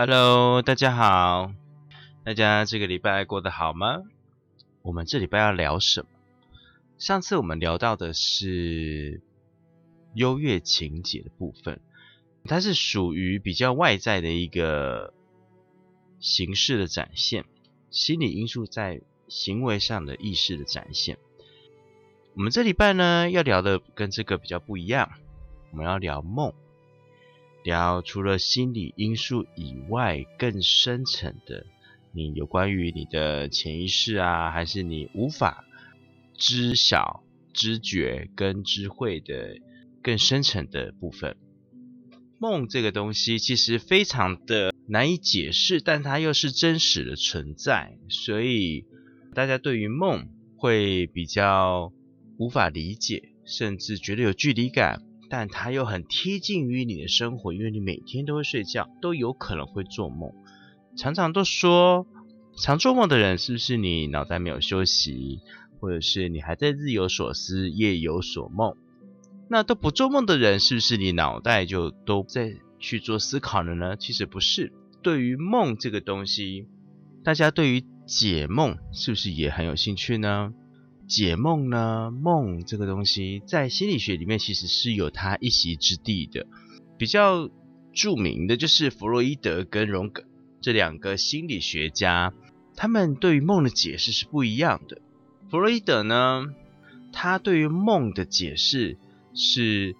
Hello，大家好，大家这个礼拜过得好吗？我们这礼拜要聊什么？上次我们聊到的是优越情节的部分，它是属于比较外在的一个形式的展现，心理因素在行为上的意识的展现。我们这礼拜呢要聊的跟这个比较不一样，我们要聊梦。聊除了心理因素以外，更深层的，你有关于你的潜意识啊，还是你无法知晓、知觉跟知会的更深层的部分。梦这个东西其实非常的难以解释，但它又是真实的存在，所以大家对于梦会比较无法理解，甚至觉得有距离感。但它又很贴近于你的生活，因为你每天都会睡觉，都有可能会做梦。常常都说，常做梦的人是不是你脑袋没有休息，或者是你还在日有所思，夜有所梦？那都不做梦的人，是不是你脑袋就都在去做思考了呢？其实不是。对于梦这个东西，大家对于解梦是不是也很有兴趣呢？解梦呢？梦这个东西在心理学里面其实是有它一席之地的。比较著名的就是弗洛伊德跟荣格这两个心理学家，他们对于梦的解释是不一样的。弗洛伊德呢，他对于梦的解释是，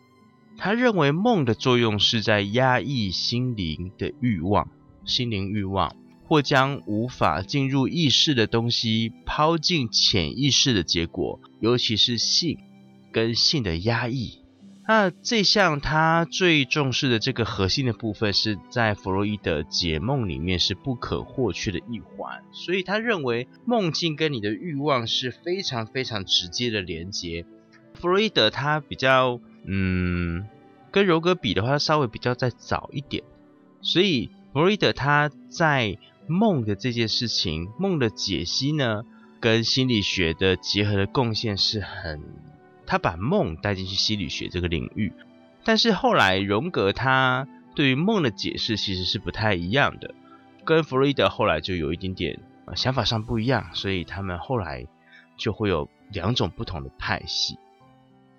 他认为梦的作用是在压抑心灵的欲望，心灵欲望。或将无法进入意识的东西抛进潜意识的结果，尤其是性跟性的压抑。那这项他最重视的这个核心的部分，是在弗洛伊德解梦里面是不可或缺的一环。所以他认为梦境跟你的欲望是非常非常直接的连接。弗洛伊德他比较嗯，跟柔格比的话，稍微比较再早一点。所以弗洛伊德他在梦的这件事情，梦的解析呢，跟心理学的结合的贡献是很，他把梦带进去心理学这个领域。但是后来荣格他对于梦的解释其实是不太一样的，跟弗洛伊德后来就有一点点想法上不一样，所以他们后来就会有两种不同的派系。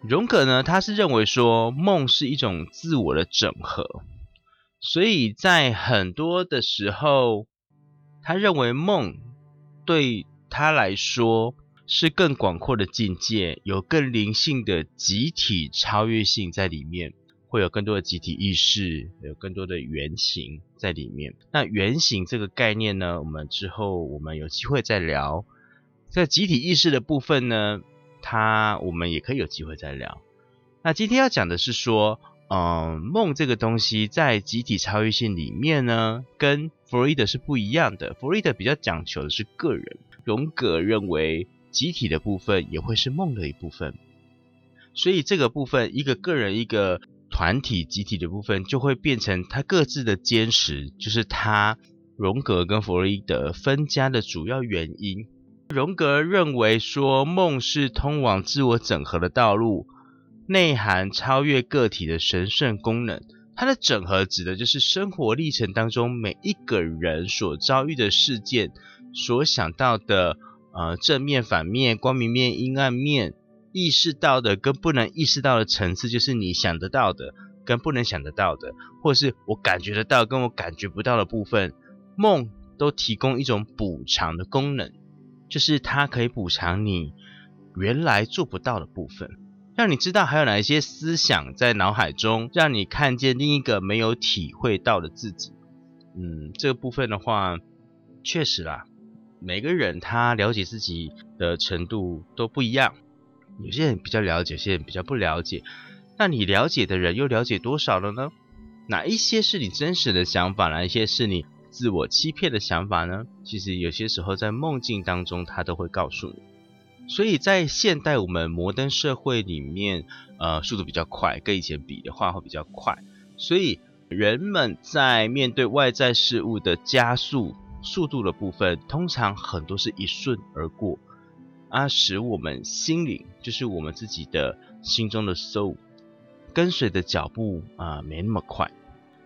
荣格呢，他是认为说梦是一种自我的整合，所以在很多的时候。他认为梦对他来说是更广阔的境界，有更灵性的集体超越性在里面，会有更多的集体意识，有更多的原型在里面。那原型这个概念呢，我们之后我们有机会再聊。在集体意识的部分呢，它我们也可以有机会再聊。那今天要讲的是说。嗯，梦这个东西在集体超越性里面呢，跟弗洛伊德是不一样的。弗洛伊德比较讲求的是个人，荣格认为集体的部分也会是梦的一部分。所以这个部分，一个个人、一个团体、集体的部分，就会变成他各自的坚持，就是他荣格跟弗洛伊德分家的主要原因。荣格认为说，梦是通往自我整合的道路。内涵超越个体的神圣功能，它的整合指的就是生活历程当中每一个人所遭遇的事件，所想到的呃正面、反面、光明面、阴暗面，意识到的跟不能意识到的层次，就是你想得到的跟不能想得到的，或是我感觉得到跟我感觉不到的部分，梦都提供一种补偿的功能，就是它可以补偿你原来做不到的部分。让你知道还有哪一些思想在脑海中，让你看见另一个没有体会到的自己。嗯，这个部分的话，确实啦，每个人他了解自己的程度都不一样，有些人比较了解，有些人比较不了解。那你了解的人又了解多少了呢？哪一些是你真实的想法，哪一些是你自我欺骗的想法呢？其实有些时候在梦境当中，他都会告诉你。所以在现代我们摩登社会里面，呃，速度比较快，跟以前比的话会比较快，所以人们在面对外在事物的加速速度的部分，通常很多是一瞬而过，啊，使我们心灵，就是我们自己的心中的 soul，跟随的脚步啊没那么快。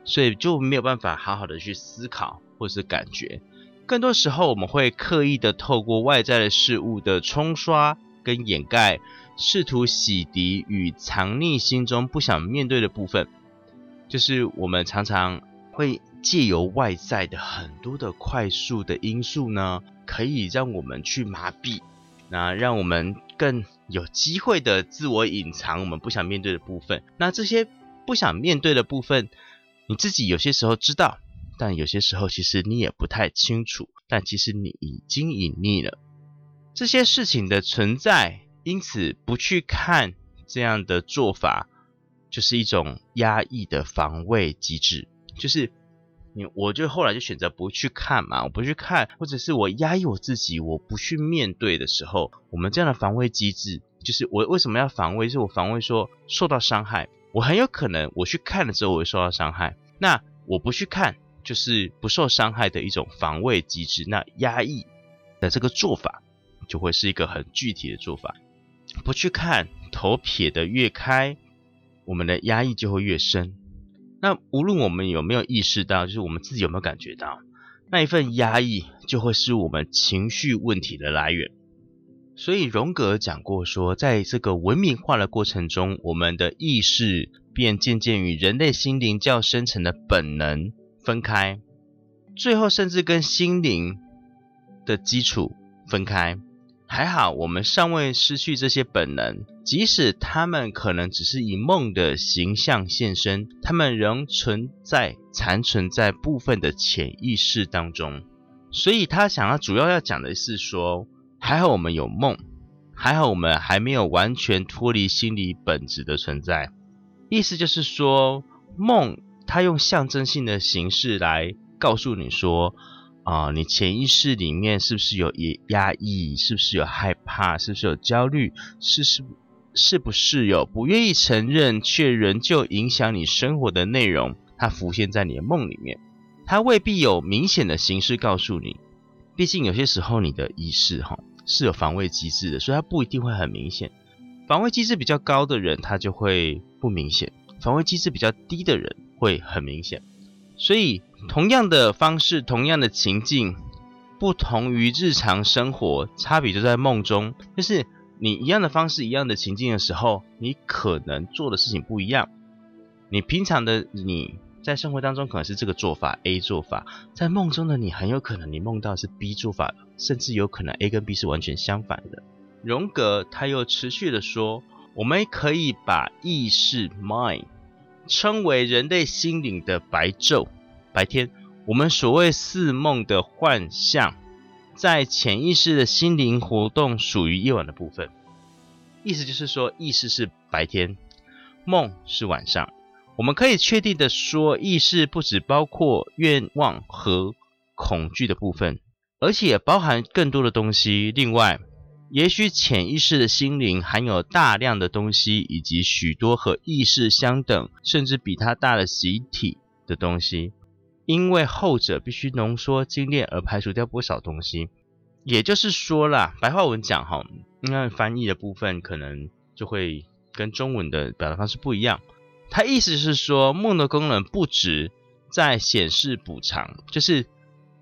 所以就没有办法好好的去思考或是感觉，更多时候我们会刻意的透过外在的事物的冲刷跟掩盖，试图洗涤与藏匿心中不想面对的部分。就是我们常常会借由外在的很多的快速的因素呢，可以让我们去麻痹，那让我们更有机会的自我隐藏我们不想面对的部分。那这些不想面对的部分。你自己有些时候知道，但有些时候其实你也不太清楚。但其实你已经隐匿了这些事情的存在，因此不去看这样的做法，就是一种压抑的防卫机制。就是你，我就后来就选择不去看嘛，我不去看，或者是我压抑我自己，我不去面对的时候，我们这样的防卫机制，就是我为什么要防卫？是我防卫说受到伤害。我很有可能我去看了之后我会受到伤害，那我不去看就是不受伤害的一种防卫机制。那压抑的这个做法就会是一个很具体的做法。不去看，头撇得越开，我们的压抑就会越深。那无论我们有没有意识到，就是我们自己有没有感觉到，那一份压抑就会是我们情绪问题的来源。所以荣格讲过说，在这个文明化的过程中，我们的意识便渐渐与人类心灵较深层的本能分开，最后甚至跟心灵的基础分开。还好，我们尚未失去这些本能，即使他们可能只是以梦的形象现身，他们仍存在、残存在部分的潜意识当中。所以他想要主要要讲的是说。还好我们有梦，还好我们还没有完全脱离心理本质的存在。意思就是说，梦它用象征性的形式来告诉你说，啊，你潜意识里面是不是有压压抑，是不是有害怕，是不是有焦虑，是是是不是有不愿意承认却仍旧影响你生活的内容，它浮现在你的梦里面，它未必有明显的形式告诉你。毕竟有些时候你的意识哈。是有防卫机制的，所以它不一定会很明显。防卫机制比较高的人，他就会不明显；防卫机制比较低的人会很明显。所以，同样的方式，同样的情境，不同于日常生活，差别就在梦中。就是你一样的方式、一样的情境的时候，你可能做的事情不一样。你平常的你。在生活当中可能是这个做法 A 做法，在梦中的你很有可能你梦到是 B 做法，甚至有可能 A 跟 B 是完全相反的。荣格他又持续的说，我们可以把意识 mind 称为人类心灵的白昼，白天。我们所谓似梦的幻象，在潜意识的心灵活动属于夜晚的部分。意思就是说，意识是白天，梦是晚上。我们可以确定的说，意识不只包括愿望和恐惧的部分，而且包含更多的东西。另外，也许潜意识的心灵含有大量的东西，以及许多和意识相等，甚至比它大的集体的东西，因为后者必须浓缩精炼而排除掉不少东西。也就是说啦，白话文讲哈，那翻译的部分可能就会跟中文的表达方式不一样。他意思是说，梦的功能不止在显示补偿，就是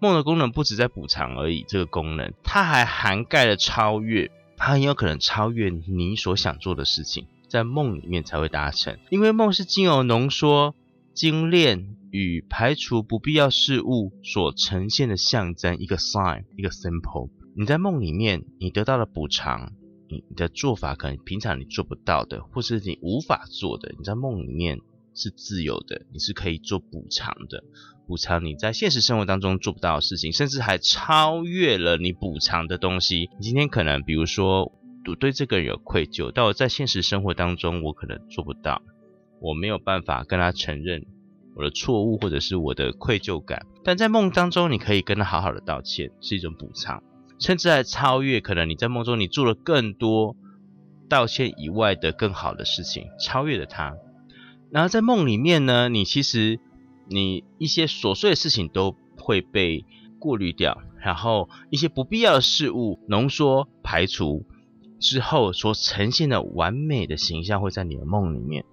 梦的功能不止在补偿而已。这个功能，它还涵盖了超越，它很有可能超越你所想做的事情，在梦里面才会达成。因为梦是经由浓缩、精炼与排除不必要事物所呈现的象征，一个 sign，一个 symbol。你在梦里面，你得到了补偿。你的做法可能平常你做不到的，或是你无法做的，你在梦里面是自由的，你是可以做补偿的。补偿你在现实生活当中做不到的事情，甚至还超越了你补偿的东西。你今天可能，比如说，我对这个人有愧疚，但我在现实生活当中我可能做不到，我没有办法跟他承认我的错误或者是我的愧疚感。但在梦当中，你可以跟他好好的道歉，是一种补偿，甚至还超越可能你在梦中你做了更多道歉以外的更好的事情，超越了他。然后在梦里面呢，你其实你一些琐碎的事情都会被过滤掉，然后一些不必要的事物浓缩排除之后，所呈现的完美的形象会在你的梦里面。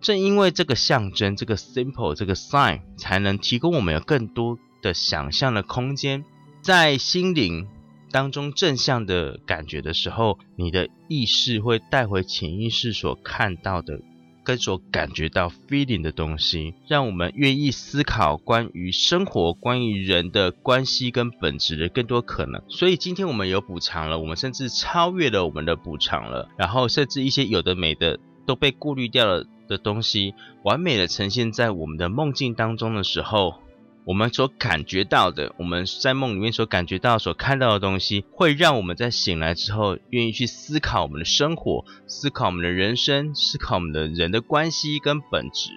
正因为这个象征，这个 simple，这个 sign，才能提供我们有更多的想象的空间，在心灵当中正向的感觉的时候，你的意识会带回潜意识所看到的。跟所感觉到 feeling 的东西，让我们愿意思考关于生活、关于人的关系跟本质的更多可能。所以今天我们有补偿了，我们甚至超越了我们的补偿了，然后甚至一些有的没的都被过滤掉了的东西，完美的呈现在我们的梦境当中的时候。我们所感觉到的，我们在梦里面所感觉到、所看到的东西，会让我们在醒来之后，愿意去思考我们的生活，思考我们的人生，思考我们的人的关系跟本质。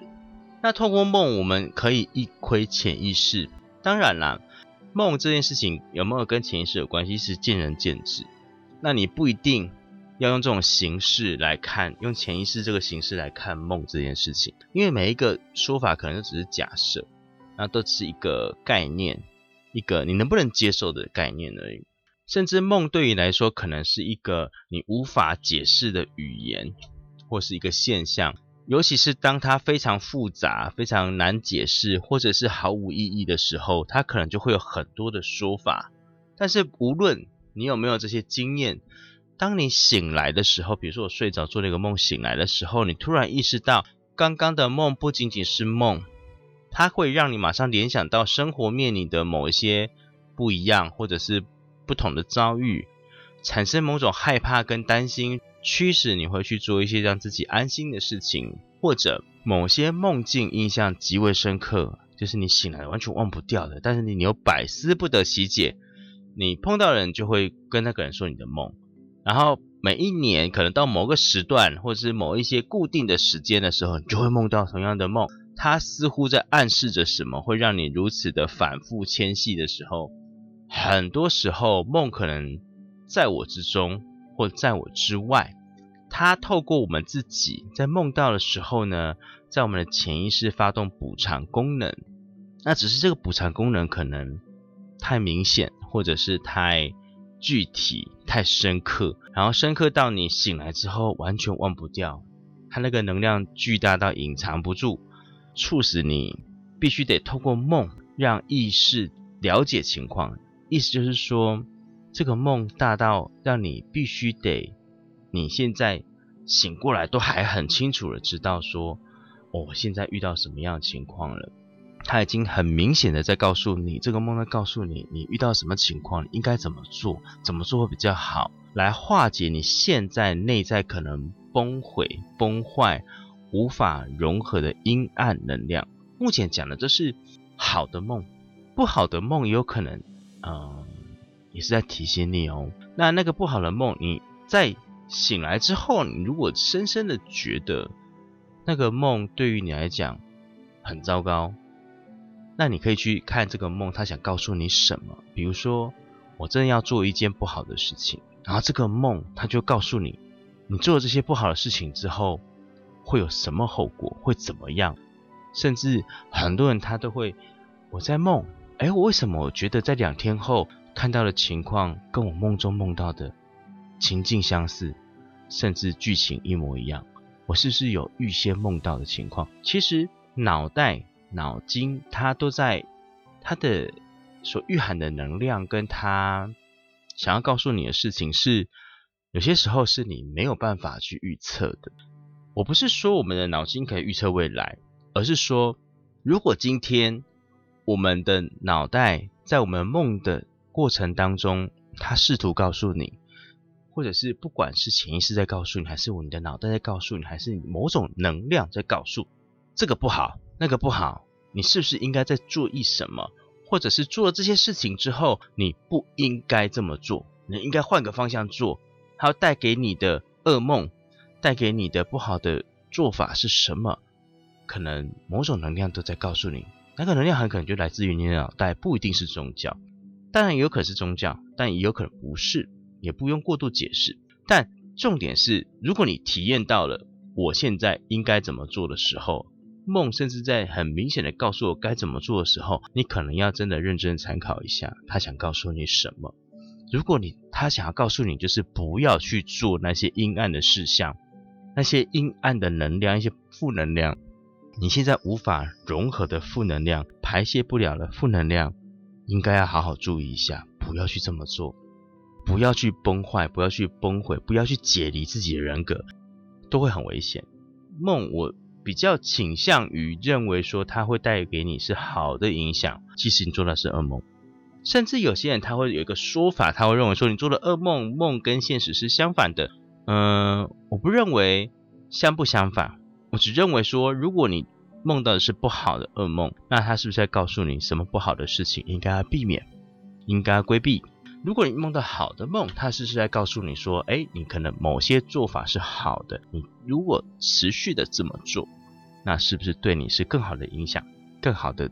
那透过梦，我们可以一窥潜意识。当然啦，梦这件事情有没有跟潜意识有关系，是见仁见智。那你不一定要用这种形式来看，用潜意识这个形式来看梦这件事情，因为每一个说法可能都只是假设。那都是一个概念，一个你能不能接受的概念而已。甚至梦对于来说，可能是一个你无法解释的语言，或是一个现象。尤其是当它非常复杂、非常难解释，或者是毫无意义的时候，它可能就会有很多的说法。但是无论你有没有这些经验，当你醒来的时候，比如说我睡着做了一个梦，醒来的时候，你突然意识到，刚刚的梦不仅仅是梦。它会让你马上联想到生活面临的某一些不一样，或者是不同的遭遇，产生某种害怕跟担心，驱使你会去做一些让自己安心的事情，或者某些梦境印象极为深刻，就是你醒来完全忘不掉的，但是你你又百思不得其解，你碰到人就会跟那个人说你的梦，然后每一年可能到某个时段，或者是某一些固定的时间的时候，你就会梦到同样的梦。它似乎在暗示着什么，会让你如此的反复迁徙的时候，很多时候梦可能在我之中，或在我之外。它透过我们自己在梦到的时候呢，在我们的潜意识发动补偿功能。那只是这个补偿功能可能太明显，或者是太具体、太深刻，然后深刻到你醒来之后完全忘不掉。它那个能量巨大到隐藏不住。促使你必须得透过梦让意识了解情况，意思就是说，这个梦大到让你必须得，你现在醒过来都还很清楚的知道说，我现在遇到什么样的情况了。他已经很明显的在告诉你，这个梦在告诉你，你遇到什么情况，应该怎么做，怎么做会比较好，来化解你现在内在可能崩毁、崩坏。无法融合的阴暗能量。目前讲的这是好的梦，不好的梦也有可能，嗯，也是在提醒你哦。那那个不好的梦，你在醒来之后，你如果深深的觉得那个梦对于你来讲很糟糕，那你可以去看这个梦，他想告诉你什么。比如说，我真的要做一件不好的事情，然后这个梦他就告诉你，你做了这些不好的事情之后。会有什么后果？会怎么样？甚至很多人他都会，我在梦，哎，我为什么我觉得在两天后看到的情况跟我梦中梦到的情境相似，甚至剧情一模一样？我是不是有预先梦到的情况？其实脑袋、脑筋它都在它的所蕴含的能量，跟它想要告诉你的事情，是有些时候是你没有办法去预测的。我不是说我们的脑筋可以预测未来，而是说，如果今天我们的脑袋在我们梦的过程当中，它试图告诉你，或者是不管是潜意识在告诉你，还是我们的脑袋在告诉你，还是某种能量在告诉这个不好，那个不好，你是不是应该在注意什么，或者是做了这些事情之后，你不应该这么做，你应该换个方向做。它带给你的噩梦，带给你的不好的做法是什么？可能某种能量都在告诉你，那个能量很可能就来自于你的脑袋，不一定是宗教，当然也有可能是宗教，但也有可能不是，也不用过度解释。但重点是，如果你体验到了我现在应该怎么做的时候，梦甚至在很明显的告诉我该怎么做的时候，你可能要真的认真参考一下，他想告诉你什么。如果你他想要告诉你，就是不要去做那些阴暗的事项，那些阴暗的能量，一些负能量。你现在无法融合的负能量，排泄不了的负能量，应该要好好注意一下，不要去这么做，不要去崩坏，不要去崩毁，不要去解离自己的人格，都会很危险。梦，我比较倾向于认为说，它会带给你是好的影响，即使你做的是噩梦。甚至有些人他会有一个说法，他会认为说，你做的噩梦，梦跟现实是相反的。嗯，我不认为相不相反。我只认为说，如果你梦到的是不好的噩梦，那他是不是在告诉你什么不好的事情应该要避免，应该要规避？如果你梦到好的梦，他是不是在告诉你说，哎，你可能某些做法是好的，你如果持续的这么做，那是不是对你是更好的影响，更好的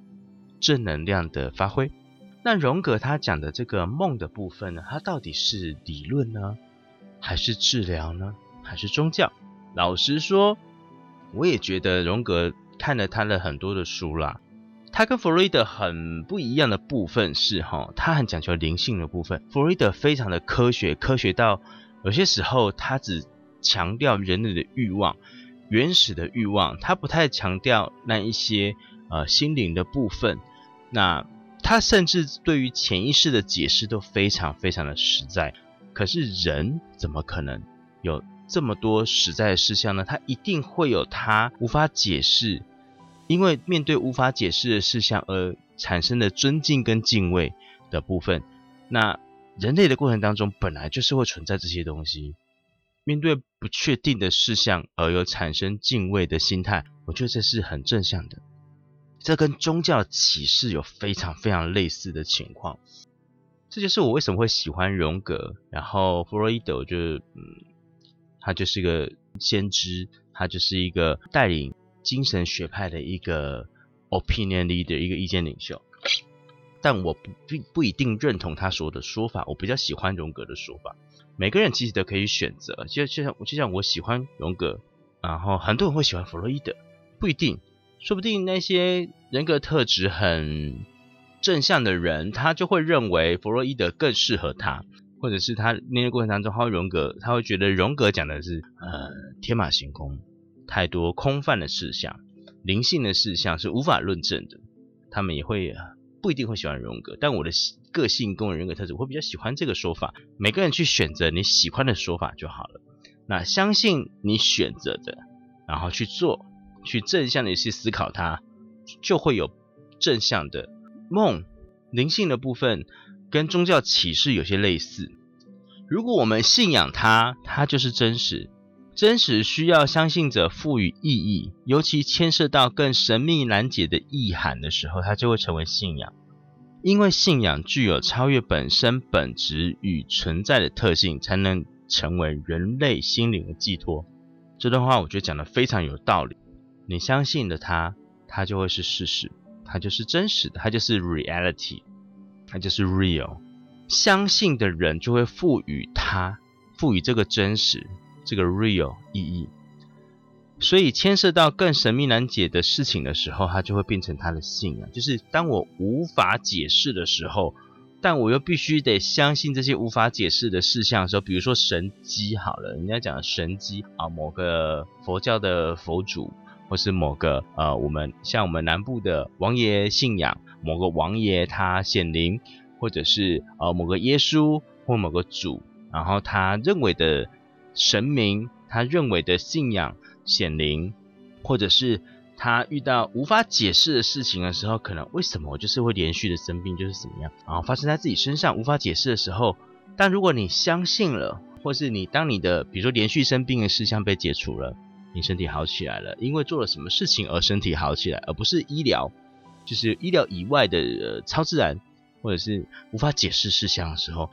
正能量的发挥？那荣格他讲的这个梦的部分呢，它到底是理论呢，还是治疗呢，还是宗教？老实说。我也觉得荣格看了他的很多的书啦，他跟弗洛伊德很不一样的部分是哈，他很讲究灵性的部分，弗洛伊德非常的科学，科学到有些时候他只强调人类的欲望，原始的欲望，他不太强调那一些呃心灵的部分，那他甚至对于潜意识的解释都非常非常的实在，可是人怎么可能有？这么多实在的事项呢，他一定会有他无法解释，因为面对无法解释的事项而产生的尊敬跟敬畏的部分。那人类的过程当中本来就是会存在这些东西，面对不确定的事项而有产生敬畏的心态，我觉得这是很正向的。这跟宗教启示有非常非常类似的情况，这就是我为什么会喜欢荣格，然后弗洛伊德，就嗯。他就是个先知，他就是一个带领精神学派的一个 opinion leader，一个意见领袖。但我不并不一定认同他说的说法，我比较喜欢荣格的说法。每个人其实都可以选择，就就像就像我喜欢荣格，然后很多人会喜欢弗洛伊德，不一定，说不定那些人格特质很正向的人，他就会认为弗洛伊德更适合他。或者是他那些过程当中，他会荣格，他会觉得荣格讲的是呃天马行空，太多空泛的事项，灵性的事项是无法论证的。他们也会不一定会喜欢荣格，但我的个性跟我人格特质，我会比较喜欢这个说法。每个人去选择你喜欢的说法就好了。那相信你选择的，然后去做，去正向的去思考它，就会有正向的梦，灵性的部分。跟宗教启示有些类似。如果我们信仰它，它就是真实。真实需要相信者赋予意义，尤其牵涉到更神秘难解的意涵的时候，它就会成为信仰。因为信仰具有超越本身本质与存在的特性，才能成为人类心灵的寄托。这段话我觉得讲的非常有道理。你相信的它，它就会是事实，它就是真实的，它就是 reality。它就是 real，相信的人就会赋予它，赋予这个真实，这个 real 意义。所以牵涉到更神秘难解的事情的时候，它就会变成他的信仰。就是当我无法解释的时候，但我又必须得相信这些无法解释的事项的时候，比如说神机好了，人家讲神机啊，某个佛教的佛祖，或是某个呃，我们像我们南部的王爷信仰。某个王爷他显灵，或者是呃某个耶稣或某个主，然后他认为的神明，他认为的信仰显灵，或者是他遇到无法解释的事情的时候，可能为什么我就是会连续的生病，就是怎么样，然后发生在自己身上无法解释的时候，但如果你相信了，或是你当你的比如说连续生病的事项被解除了，你身体好起来了，因为做了什么事情而身体好起来，而不是医疗。就是医疗以外的超自然，或者是无法解释事项的时候，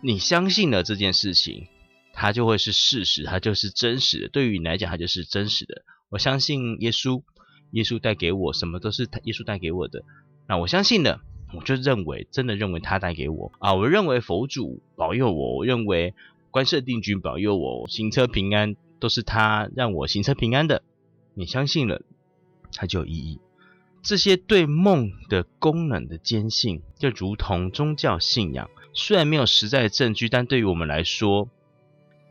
你相信了这件事情，它就会是事实，它就是真实的。对于你来讲，它就是真实的。我相信耶稣，耶稣带给我什么都是耶稣带给我的。那我相信了，我就认为真的认为他带给我啊，我认为佛祖保佑我，我认为观世定君保佑我行车平安，都是他让我行车平安的。你相信了，它就有意义。这些对梦的功能的坚信，就如同宗教信仰，虽然没有实在的证据，但对于我们来说，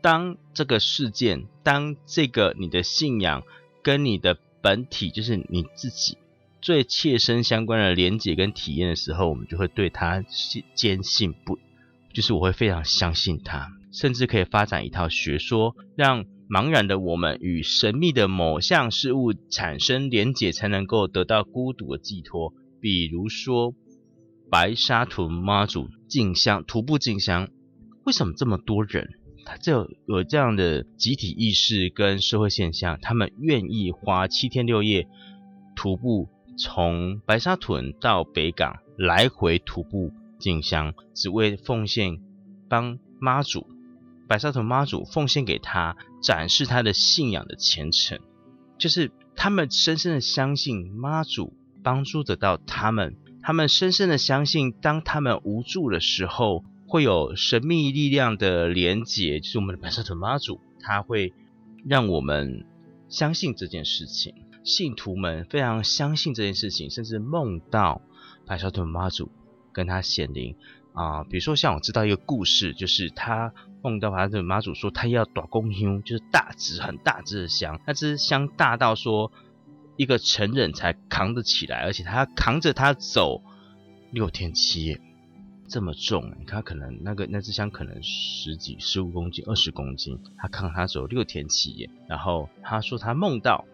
当这个事件，当这个你的信仰跟你的本体，就是你自己最切身相关的连接跟体验的时候，我们就会对它坚信不，就是我会非常相信它，甚至可以发展一套学说，让。茫然的我们与神秘的某项事物产生连结，才能够得到孤独的寄托。比如说，白沙屯妈祖进香、徒步进香，为什么这么多人？他就有这样的集体意识跟社会现象，他们愿意花七天六夜徒步从白沙屯到北港来回徒步进香，只为奉献帮妈祖。白沙屯妈祖奉献给他，展示他的信仰的虔诚，就是他们深深的相信妈祖帮助得到他们，他们深深的相信，当他们无助的时候，会有神秘力量的连结，就是我们的白沙屯妈祖，他会让我们相信这件事情。信徒们非常相信这件事情，甚至梦到白沙屯妈祖跟他显灵。啊，比如说像我知道一个故事，就是他梦到他的妈祖说他要打公香，就是大只很大只的香，那只香大到说一个成人才扛得起来，而且他扛着他走六天七夜，这么重，你看可能那个那只香可能十几、十五公斤、二十公斤，他扛他走六天七夜，然后他说他梦到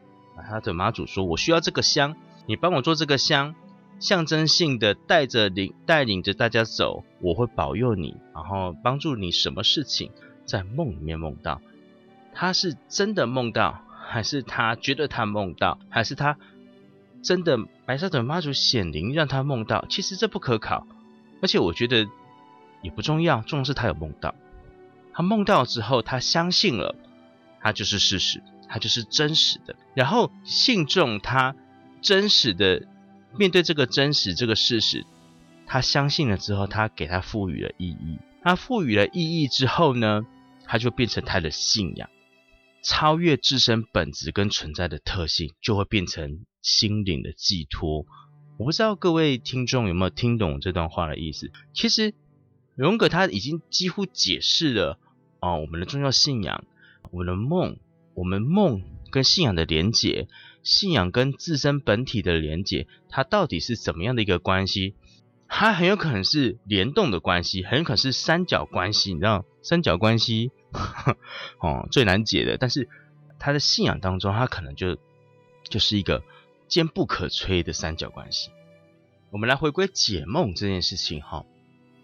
他的妈祖说，我需要这个香，你帮我做这个香。象征性的带着领带领着大家走，我会保佑你，然后帮助你什么事情，在梦里面梦到，他是真的梦到，还是他觉得他梦到，还是他真的白沙屯妈祖显灵让他梦到？其实这不可考，而且我觉得也不重要，重要是他有梦到，他梦到之后他相信了，他就是事实，他就是真实的，然后信众他真实的。面对这个真实这个事实，他相信了之后，他给他赋予了意义。他赋予了意义之后呢，他就变成他的信仰，超越自身本质跟存在的特性，就会变成心灵的寄托。我不知道各位听众有没有听懂这段话的意思。其实荣格他已经几乎解释了哦，我们的重要信仰，我们的梦，我们梦跟信仰的连结。信仰跟自身本体的连接，它到底是怎么样的一个关系？它很有可能是联动的关系，很可能是三角关系。你知道三角关系 哦最难解的，但是他的信仰当中，他可能就就是一个坚不可摧的三角关系。我们来回归解梦这件事情哈，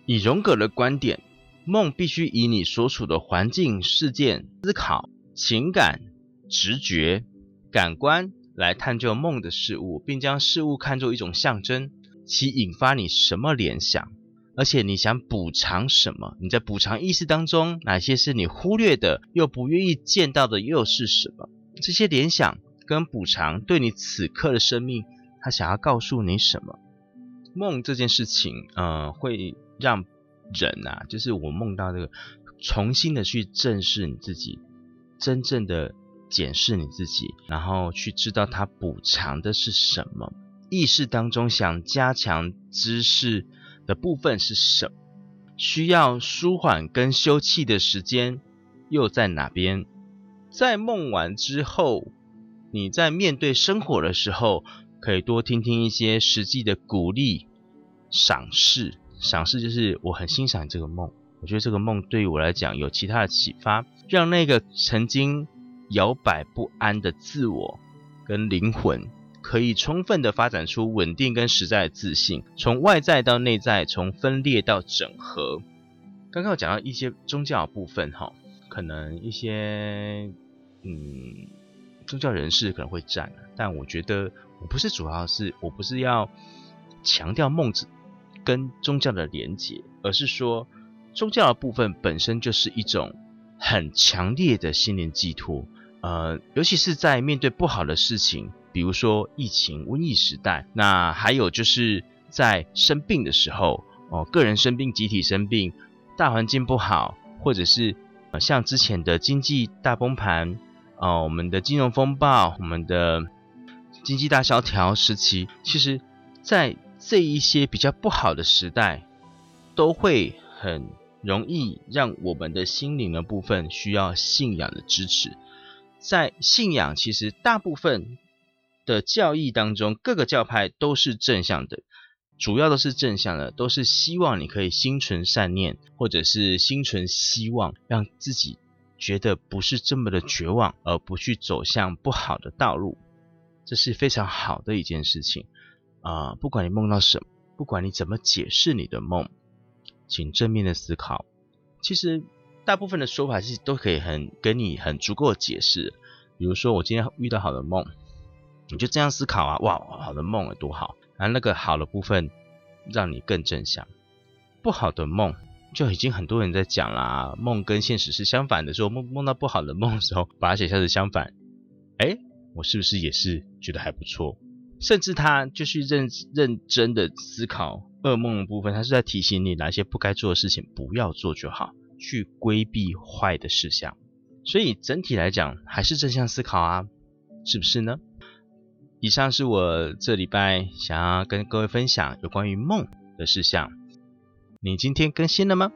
以荣格的观点，梦必须以你所处的环境、事件、思考、情感、直觉、感官。来探究梦的事物，并将事物看作一种象征，其引发你什么联想？而且你想补偿什么？你在补偿意识当中，哪些是你忽略的，又不愿意见到的，又是什么？这些联想跟补偿，对你此刻的生命，他想要告诉你什么？梦这件事情，呃，会让人啊，就是我梦到这个，重新的去正视你自己，真正的。检视你自己，然后去知道它补偿的是什么。意识当中想加强知识的部分是什么？需要舒缓跟休憩的时间又在哪边？在梦完之后，你在面对生活的时候，可以多听听一些实际的鼓励、赏识。赏识就是我很欣赏这个梦，我觉得这个梦对于我来讲有其他的启发，让那个曾经。摇摆不安的自我跟灵魂，可以充分的发展出稳定跟实在的自信，从外在到内在，从分裂到整合。刚刚我讲到一些宗教的部分哈，可能一些嗯宗教人士可能会占，但我觉得我不是主要是我不是要强调孟子跟宗教的连结，而是说宗教的部分本身就是一种很强烈的心灵寄托。呃，尤其是在面对不好的事情，比如说疫情、瘟疫时代，那还有就是在生病的时候，哦，个人生病、集体生病，大环境不好，或者是呃像之前的经济大崩盘，哦，我们的金融风暴，我们的经济大萧条时期，其实，在这一些比较不好的时代，都会很容易让我们的心灵的部分需要信仰的支持。在信仰，其实大部分的教义当中，各个教派都是正向的，主要都是正向的，都是希望你可以心存善念，或者是心存希望，让自己觉得不是这么的绝望，而不去走向不好的道路，这是非常好的一件事情啊！不管你梦到什么，不管你怎么解释你的梦，请正面的思考。其实。大部分的说法其实都可以很给你很足够的解释，比如说我今天遇到好的梦，你就这样思考啊，哇，好的梦有多好，然后那个好的部分让你更正向，不好的梦就已经很多人在讲啦，梦跟现实是相反的，时候梦梦到不好的梦的时候，把它写下是相反，哎，我是不是也是觉得还不错？甚至他就去认认真的思考噩梦的部分，他是在提醒你哪些不该做的事情不要做就好。去规避坏的事项，所以整体来讲还是正向思考啊，是不是呢？以上是我这礼拜想要跟各位分享有关于梦的事项。你今天更新了吗？